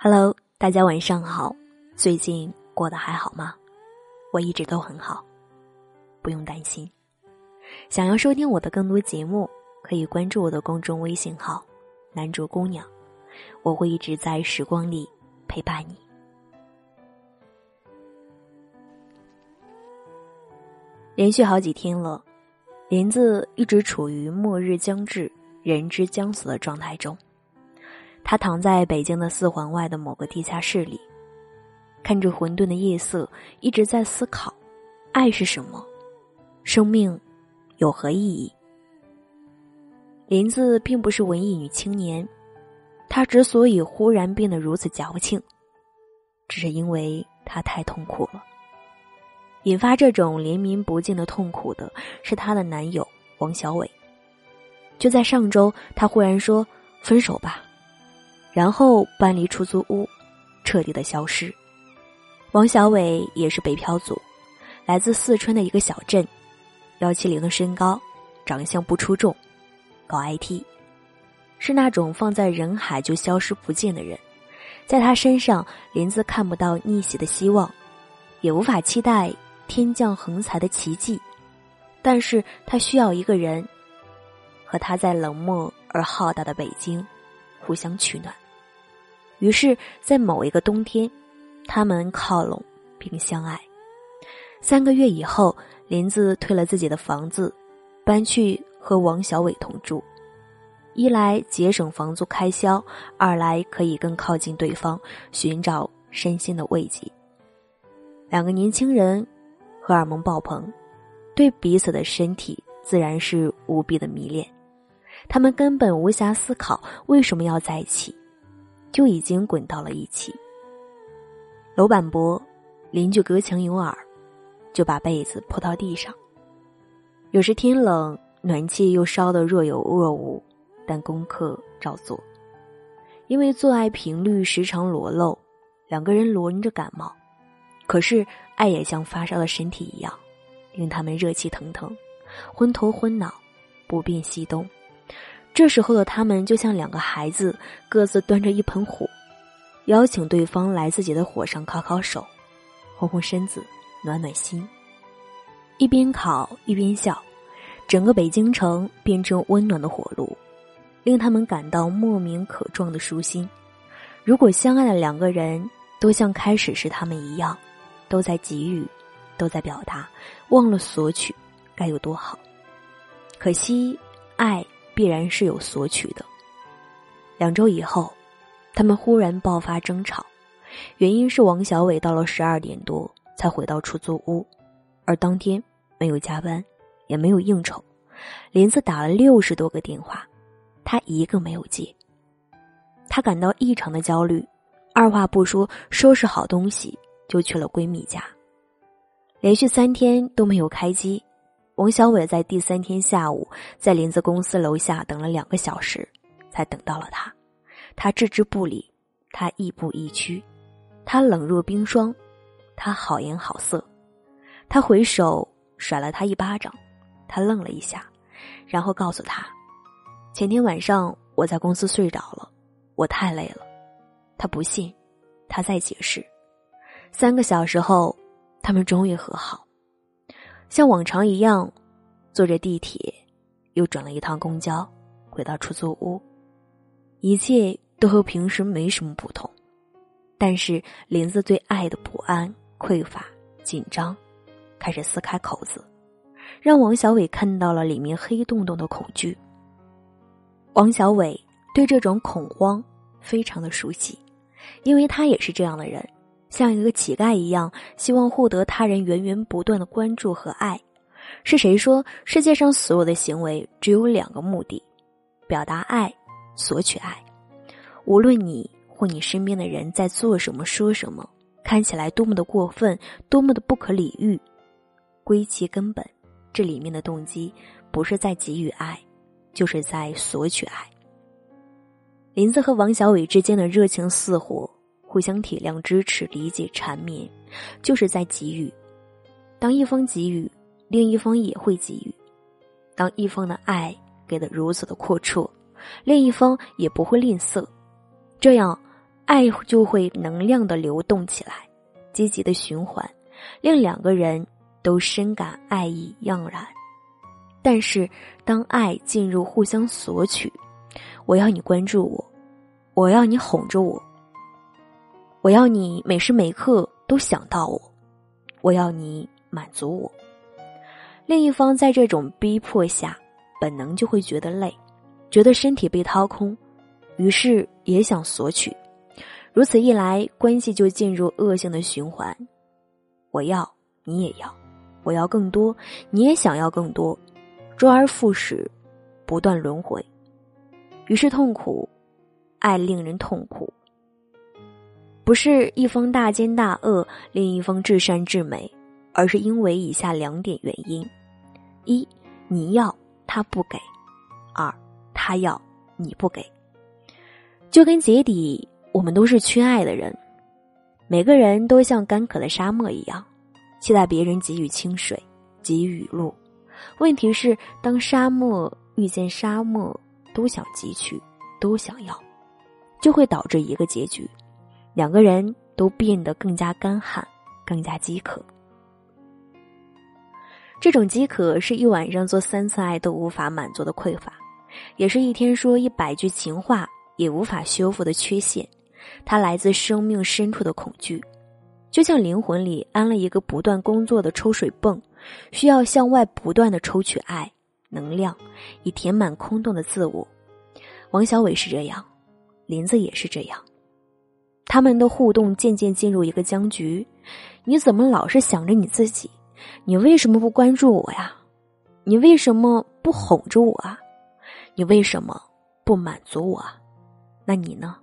Hello，大家晚上好，最近过得还好吗？我一直都很好，不用担心。想要收听我的更多节目，可以关注我的公众微信号“南卓姑娘”，我会一直在时光里陪伴你。连续好几天了，林子一直处于末日将至、人之将死的状态中。他躺在北京的四环外的某个地下室里，看着混沌的夜色，一直在思考：爱是什么？生命有何意义？林子并不是文艺女青年，她之所以忽然变得如此矫情，只是因为她太痛苦了。引发这种连绵不尽的痛苦的是她的男友王小伟。就在上周，他忽然说：“分手吧。”然后搬离出租屋，彻底的消失。王小伟也是北漂族，来自四川的一个小镇，幺七零的身高，长相不出众，搞 IT，是那种放在人海就消失不见的人。在他身上，林子看不到逆袭的希望，也无法期待天降横财的奇迹。但是他需要一个人，和他在冷漠而浩大的北京互相取暖。于是，在某一个冬天，他们靠拢并相爱。三个月以后，林子退了自己的房子，搬去和王小伟同住。一来节省房租开销，二来可以更靠近对方，寻找身心的慰藉。两个年轻人荷尔蒙爆棚，对彼此的身体自然是无比的迷恋。他们根本无暇思考为什么要在一起。就已经滚到了一起。楼板薄，邻居隔墙有耳，就把被子铺到地上。有时天冷，暖气又烧得若有若无，但功课照做。因为做爱频率时常裸露，两个人轮着感冒。可是爱也像发烧的身体一样，令他们热气腾腾，昏头昏脑，不便西东。这时候的他们就像两个孩子，各自端着一盆火，邀请对方来自己的火上烤烤手，烘烘身子，暖暖心。一边烤一边笑，整个北京城变成温暖的火炉，令他们感到莫名可撞的舒心。如果相爱的两个人都像开始时他们一样，都在给予，都在表达，忘了索取，该有多好。可惜，爱。必然是有索取的。两周以后，他们忽然爆发争吵，原因是王小伟到了十二点多才回到出租屋，而当天没有加班，也没有应酬。林子打了六十多个电话，他一个没有接。他感到异常的焦虑，二话不说收拾好东西就去了闺蜜家。连续三天都没有开机。王小伟在第三天下午，在林子公司楼下等了两个小时，才等到了他。他置之不理，他亦步亦趋，他冷若冰霜，他好言好色。他回手甩了他一巴掌，他愣了一下，然后告诉他：“前天晚上我在公司睡着了，我太累了。”他不信，他再解释。三个小时后，他们终于和好。像往常一样，坐着地铁，又转了一趟公交，回到出租屋，一切都和平时没什么不同。但是林子对爱的不安、匮乏、紧张，开始撕开口子，让王小伟看到了里面黑洞洞的恐惧。王小伟对这种恐慌非常的熟悉，因为他也是这样的人。像一个乞丐一样，希望获得他人源源不断的关注和爱。是谁说世界上所有的行为只有两个目的：表达爱，索取爱？无论你或你身边的人在做什么、说什么，看起来多么的过分，多么的不可理喻，归其根本，这里面的动机不是在给予爱，就是在索取爱。林子和王小伟之间的热情似火。互相体谅、支持、理解、缠绵，就是在给予。当一方给予，另一方也会给予。当一方的爱给的如此的阔绰，另一方也不会吝啬。这样，爱就会能量的流动起来，积极的循环，令两个人都深感爱意盎然。但是，当爱进入互相索取，我要你关注我，我要你哄着我，我要你每时每刻都想到我，我要你满足我。另一方在这种逼迫下，本能就会觉得累，觉得身体被掏空，于是也想索取。如此一来，关系就进入恶性的循环。我要，你也要；我要更多，你也想要更多。周而复始，不断轮回，于是痛苦，爱令人痛苦。不是一方大奸大恶，另一方至善至美，而是因为以下两点原因：一，你要他不给；二，他要你不给。就跟结底，我们都是缺爱的人，每个人都像干渴的沙漠一样，期待别人给予清水，给予雨露。问题是，当沙漠遇见沙漠，都想汲取，都想要，就会导致一个结局：两个人都变得更加干旱，更加饥渴。这种饥渴是一晚上做三次爱都无法满足的匮乏，也是一天说一百句情话也无法修复的缺陷。它来自生命深处的恐惧，就像灵魂里安了一个不断工作的抽水泵。需要向外不断的抽取爱能量，以填满空洞的自我。王小伟是这样，林子也是这样。他们的互动渐渐进入一个僵局。你怎么老是想着你自己？你为什么不关注我呀？你为什么不哄着我啊？你为什么不满足我啊？那你呢？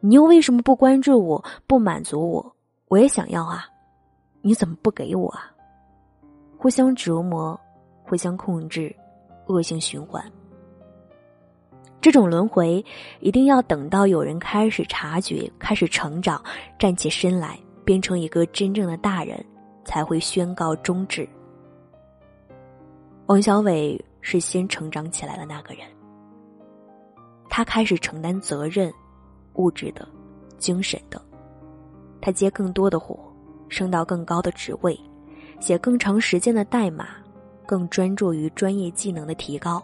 你又为什么不关注我不满足我？我也想要啊！你怎么不给我啊？互相折磨，互相控制，恶性循环。这种轮回一定要等到有人开始察觉、开始成长、站起身来，变成一个真正的大人，才会宣告终止。王小伟是先成长起来的那个人，他开始承担责任，物质的、精神的，他接更多的活，升到更高的职位。写更长时间的代码，更专注于专业技能的提高，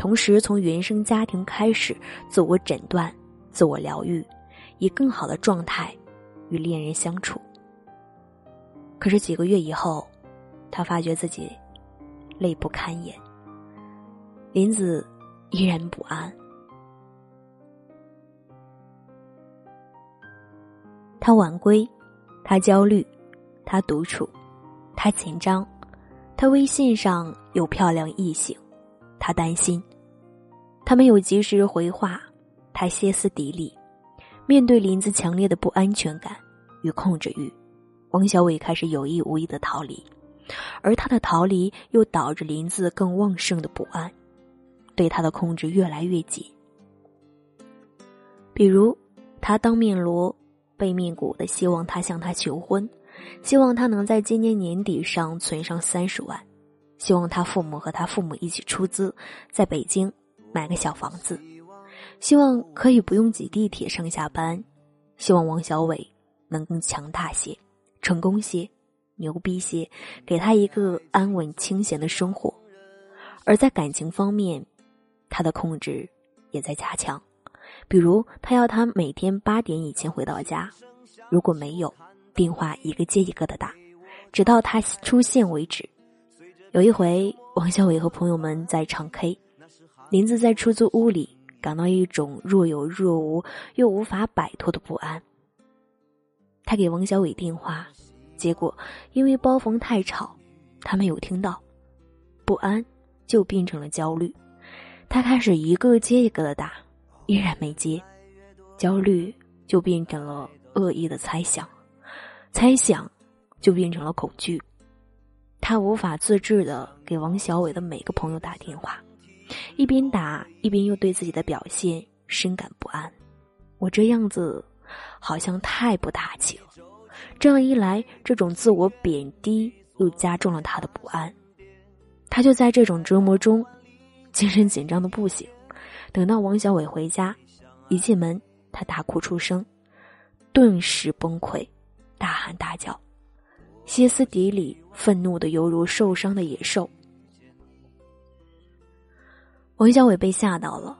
同时从原生家庭开始自我诊断、自我疗愈，以更好的状态与恋人相处。可是几个月以后，他发觉自己累不堪言，林子依然不安，他晚归，他焦虑，他独处。他紧张，他微信上有漂亮异性，他担心，他没有及时回话，他歇斯底里。面对林子强烈的不安全感与控制欲，王小伟开始有意无意的逃离，而他的逃离又导致林子更旺盛的不安，对他的控制越来越紧。比如，他当面锣背面鼓的希望他向他求婚。希望他能在今年年底上存上三十万，希望他父母和他父母一起出资，在北京买个小房子，希望可以不用挤地铁上下班，希望王小伟能更强大些、成功些、牛逼些，给他一个安稳清闲的生活。而在感情方面，他的控制也在加强，比如他要他每天八点以前回到家，如果没有。电话一个接一个的打，直到他出现为止。有一回，王小伟和朋友们在唱 K，林子在出租屋里感到一种若有若无又无法摆脱的不安。他给王小伟电话，结果因为包房太吵，他没有听到，不安就变成了焦虑。他开始一个接一个的打，依然没接，焦虑就变成了恶意的猜想。猜想，就变成了恐惧。他无法自制的给王小伟的每个朋友打电话，一边打一边又对自己的表现深感不安。我这样子，好像太不大气了。这样一来，这种自我贬低又加重了他的不安。他就在这种折磨中，精神紧张的不行。等到王小伟回家，一进门，他大哭出声，顿时崩溃，大喊大叫，歇斯底里，愤怒的犹如受伤的野兽。王小伟被吓到了，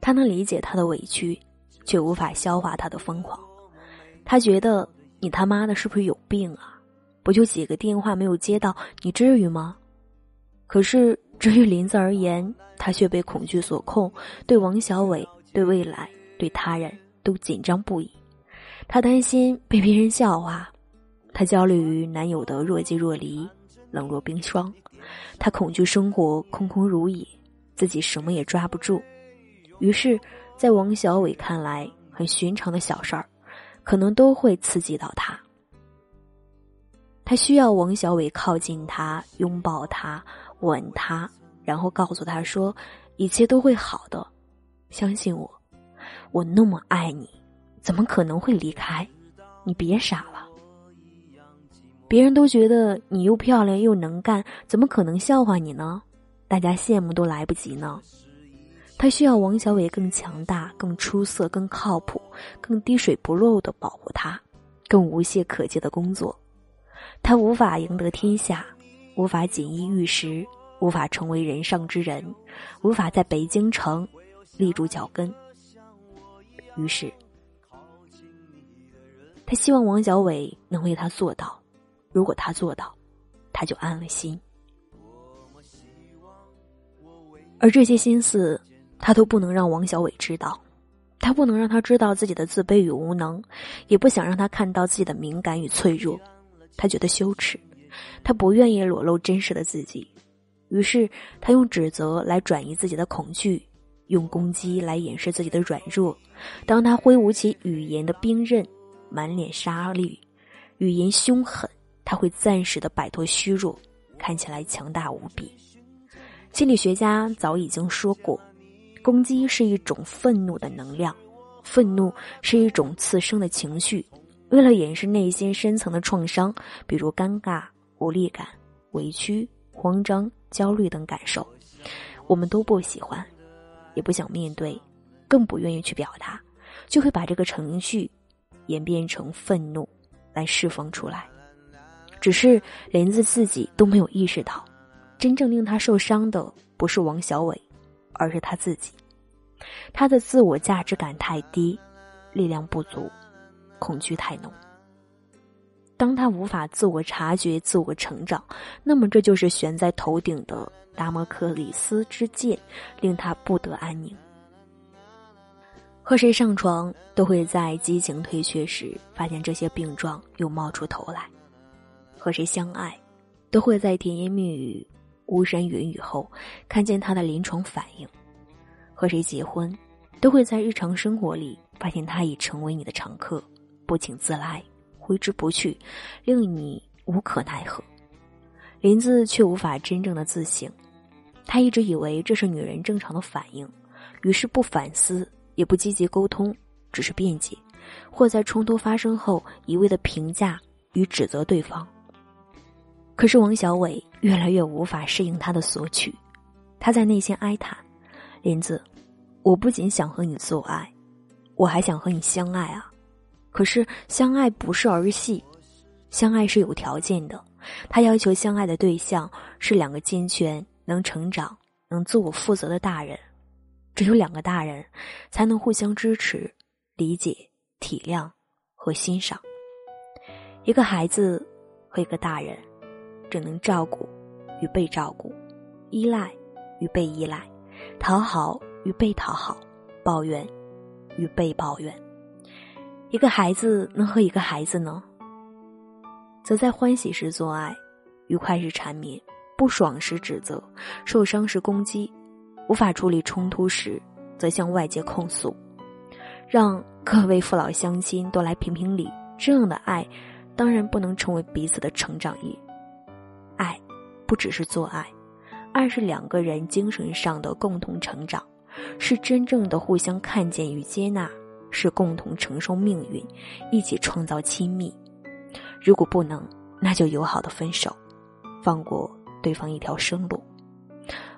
他能理解他的委屈，却无法消化他的疯狂。他觉得你他妈的是不是有病啊？不就几个电话没有接到，你至于吗？可是至于林子而言，他却被恐惧所控，对王小伟、对未来、对他人都紧张不已。他担心被别人笑话，他焦虑于男友的若即若离、冷若冰霜，他恐惧生活空空如也，自己什么也抓不住。于是，在王小伟看来很寻常的小事儿，可能都会刺激到他。他需要王小伟靠近他，拥抱他，吻他，然后告诉他说：“一切都会好的，相信我，我那么爱你，怎么可能会离开？你别傻了。别人都觉得你又漂亮又能干，怎么可能笑话你呢？大家羡慕都来不及呢。”他需要王小伟更强大、更出色、更靠谱、更滴水不漏的保护他，更无懈可击的工作。他无法赢得天下，无法锦衣玉食，无法成为人上之人，无法在北京城立住脚跟。于是，他希望王小伟能为他做到。如果他做到，他就安了心。而这些心思，他都不能让王小伟知道。他不能让他知道自己的自卑与无能，也不想让他看到自己的敏感与脆弱。他觉得羞耻，他不愿意裸露真实的自己，于是他用指责来转移自己的恐惧，用攻击来掩饰自己的软弱。当他挥舞起语言的兵刃，满脸杀戮，语言凶狠，他会暂时的摆脱虚弱，看起来强大无比。心理学家早已经说过，攻击是一种愤怒的能量，愤怒是一种次生的情绪。为了掩饰内心深层的创伤，比如尴尬、无力感、委屈、慌张、焦虑等感受，我们都不喜欢，也不想面对，更不愿意去表达，就会把这个程序演变成愤怒来释放出来。只是连子自己都没有意识到，真正令他受伤的不是王小伟，而是他自己。他的自我价值感太低，力量不足。恐惧太浓。当他无法自我察觉、自我成长，那么这就是悬在头顶的达摩克里斯之剑，令他不得安宁。和谁上床，都会在激情退却时发现这些病状又冒出头来；和谁相爱，都会在甜言蜜语、巫山云雨后看见他的临床反应；和谁结婚，都会在日常生活里发现他已成为你的常客。不请自来，挥之不去，令你无可奈何。林子却无法真正的自省，他一直以为这是女人正常的反应，于是不反思，也不积极沟通，只是辩解，或在冲突发生后一味的评价与指责对方。可是王小伟越来越无法适应他的索取，他在内心哀叹：“林子，我不仅想和你做爱，我还想和你相爱啊。”可是，相爱不是儿戏，相爱是有条件的。他要求相爱的对象是两个健全、能成长、能自我负责的大人。只有两个大人，才能互相支持、理解、体谅和欣赏。一个孩子和一个大人，只能照顾与被照顾，依赖与被依赖，讨好与被讨好，抱怨与被抱怨。一个孩子能和一个孩子呢，则在欢喜时做爱，愉快时缠绵，不爽时指责，受伤时攻击，无法处理冲突时，则向外界控诉。让各位父老乡亲都来评评理，这样的爱，当然不能成为彼此的成长业。不只是做爱，爱是两个人精神上的共同成长，是真正的互相看见与接纳。是共同承受命运，一起创造亲密。如果不能，那就友好的分手，放过对方一条生路。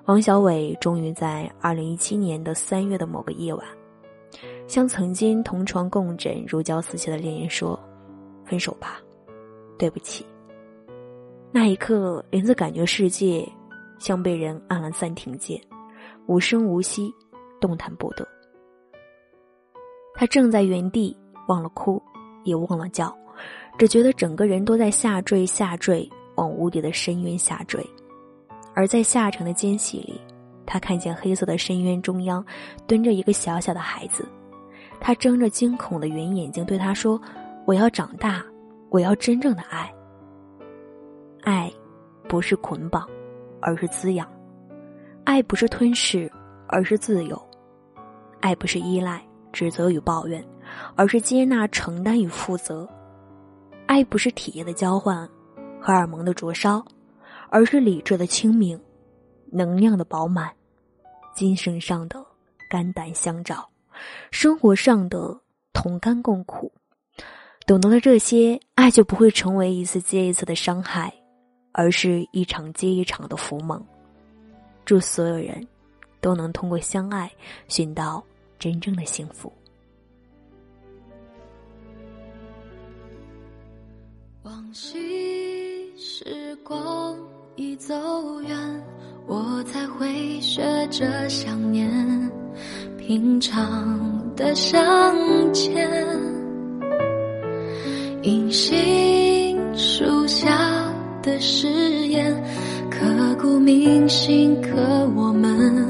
王小伟终于在二零一七年的三月的某个夜晚，向曾经同床共枕、如胶似漆的恋人说：“分手吧，对不起。”那一刻，林子感觉世界像被人按了暂停键，无声无息，动弹不得。他正在原地，忘了哭，也忘了叫，只觉得整个人都在下坠、下坠，往无底的深渊下坠。而在下沉的间隙里，他看见黑色的深渊中央蹲着一个小小的孩子，他睁着惊恐的圆眼睛对他说：“我要长大，我要真正的爱。”爱，不是捆绑，而是滋养；爱不是吞噬，而是自由；爱不是依赖、指责与抱怨，而是接纳、承担与负责；爱不是体液的交换、荷尔蒙的灼烧，而是理智的清明、能量的饱满、精神上的肝胆相照、生活上的同甘共苦。懂得了这些，爱就不会成为一次接一次的伤害。而是一场接一场的浮梦。祝所有人都能通过相爱寻到真正的幸福。往昔时光已走远，我才会学着想念平常的相见，银杏树下。的誓言，刻骨铭心，可我们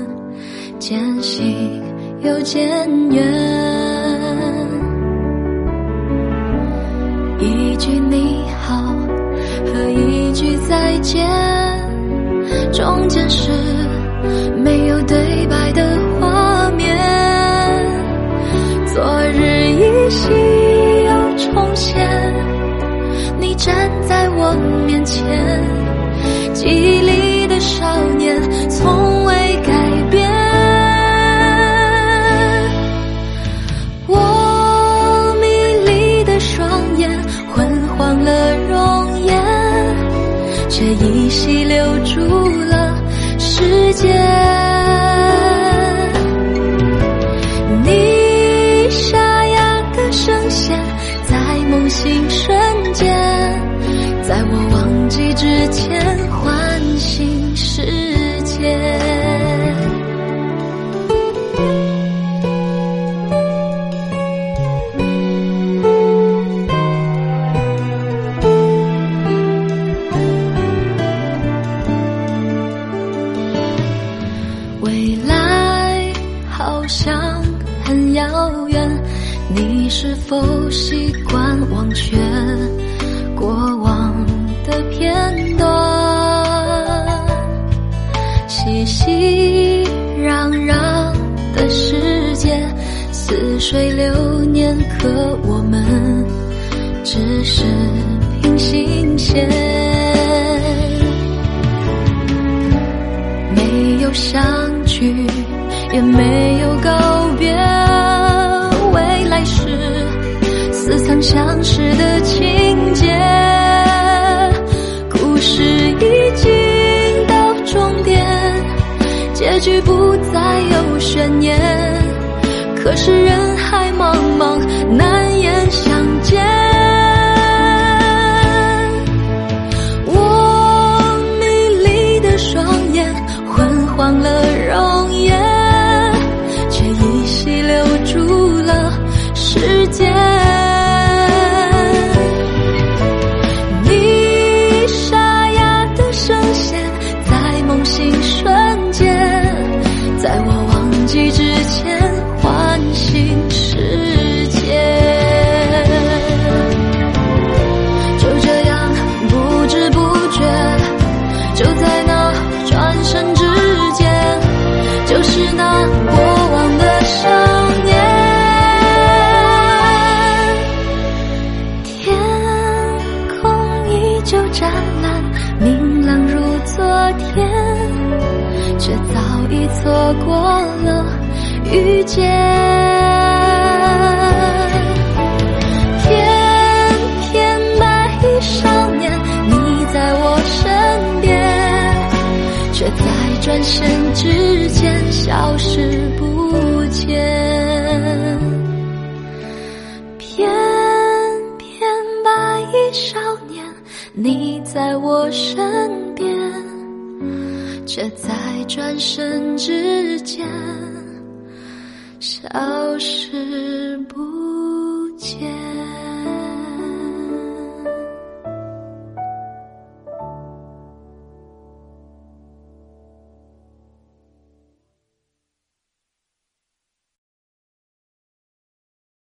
渐行又渐远。一句你好和一句再见，中间是没有对白的前。记忆里的少年，从未改变。我迷离的双眼，昏黄了容颜，却依稀留住了时间。好像很遥远，你是否习惯忘却过往的片段？熙熙攘攘的世界，似水流年，可我们只是平行线，也没有告别。未来是似曾相识的情节，故事已经到终点，结局不再有悬念。可是人海茫茫，难转身之间消失不见翩翩白衣少年你在我身边却在转身之间消失不见